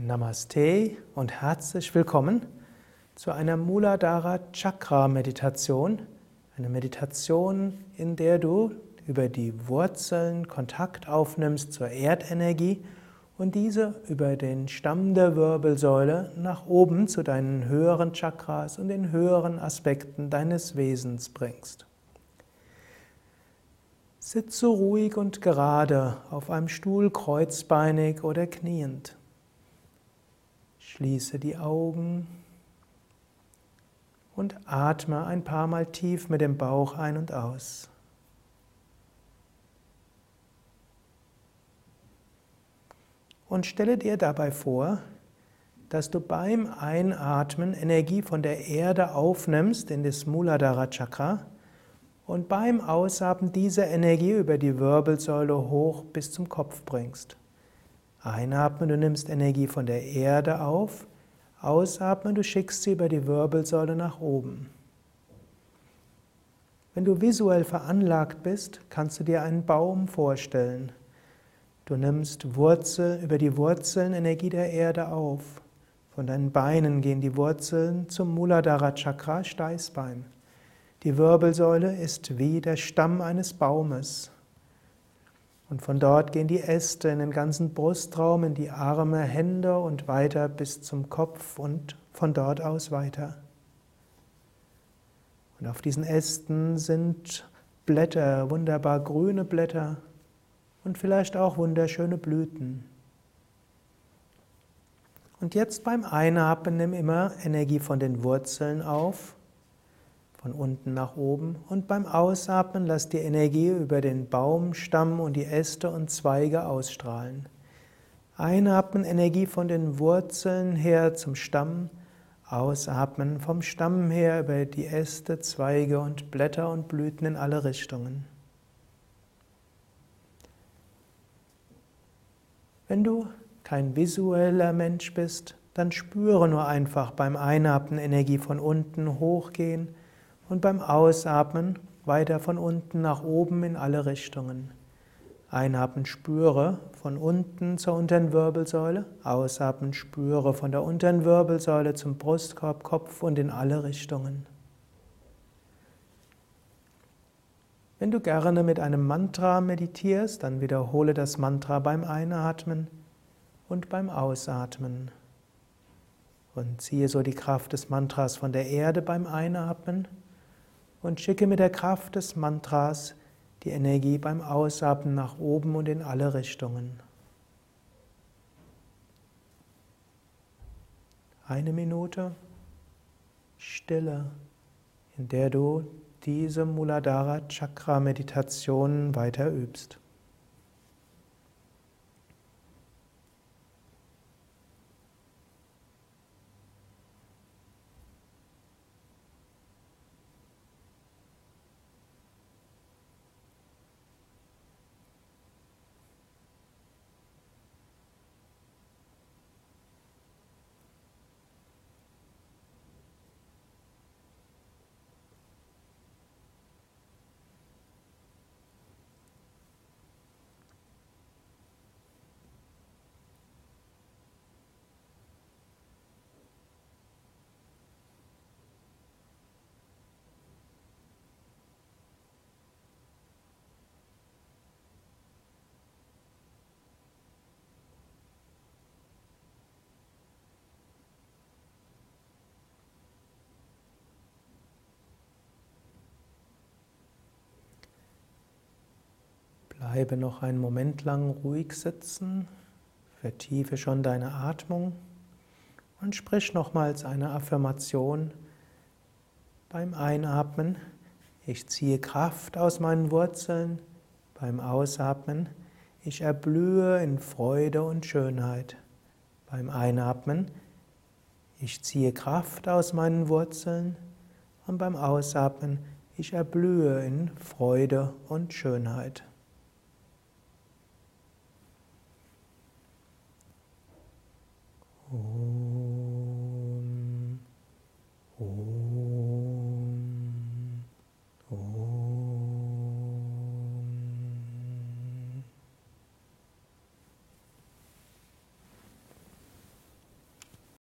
Namaste und herzlich willkommen zu einer Muladhara Chakra Meditation. Eine Meditation, in der du über die Wurzeln Kontakt aufnimmst zur Erdenergie und diese über den Stamm der Wirbelsäule nach oben zu deinen höheren Chakras und den höheren Aspekten deines Wesens bringst. Sitze ruhig und gerade auf einem Stuhl kreuzbeinig oder kniend. Schließe die Augen und atme ein paar Mal tief mit dem Bauch ein und aus. Und stelle dir dabei vor, dass du beim Einatmen Energie von der Erde aufnimmst in das Muladhara Chakra und beim Ausatmen diese Energie über die Wirbelsäule hoch bis zum Kopf bringst. Einatmen, du nimmst Energie von der Erde auf. Ausatmen, du schickst sie über die Wirbelsäule nach oben. Wenn du visuell veranlagt bist, kannst du dir einen Baum vorstellen. Du nimmst Wurzel, über die Wurzeln Energie der Erde auf. Von deinen Beinen gehen die Wurzeln zum Muladhara Chakra, Steißbein. Die Wirbelsäule ist wie der Stamm eines Baumes. Und von dort gehen die Äste in den ganzen Brustraum, in die Arme, Hände und weiter bis zum Kopf und von dort aus weiter. Und auf diesen Ästen sind Blätter, wunderbar grüne Blätter und vielleicht auch wunderschöne Blüten. Und jetzt beim Einatmen nimm immer Energie von den Wurzeln auf von unten nach oben und beim Ausatmen lass die Energie über den Baumstamm und die Äste und Zweige ausstrahlen. Einatmen Energie von den Wurzeln her zum Stamm, ausatmen vom Stamm her über die Äste, Zweige und Blätter und Blüten in alle Richtungen. Wenn du kein visueller Mensch bist, dann spüre nur einfach beim Einatmen Energie von unten hochgehen und beim Ausatmen weiter von unten nach oben in alle Richtungen. Einatmen spüre von unten zur unteren Wirbelsäule, ausatmen spüre von der unteren Wirbelsäule zum Brustkorb, Kopf und in alle Richtungen. Wenn du gerne mit einem Mantra meditierst, dann wiederhole das Mantra beim Einatmen und beim Ausatmen. Und ziehe so die Kraft des Mantras von der Erde beim Einatmen und schicke mit der Kraft des Mantras die Energie beim Ausatmen nach oben und in alle Richtungen. Eine Minute Stille, in der du diese Muladhara Chakra Meditation weiter übst. Bleibe noch einen Moment lang ruhig sitzen, vertiefe schon deine Atmung und sprich nochmals eine Affirmation beim Einatmen. Ich ziehe Kraft aus meinen Wurzeln. Beim Ausatmen. Ich erblühe in Freude und Schönheit. Beim Einatmen. Ich ziehe Kraft aus meinen Wurzeln. Und beim Ausatmen. Ich erblühe in Freude und Schönheit.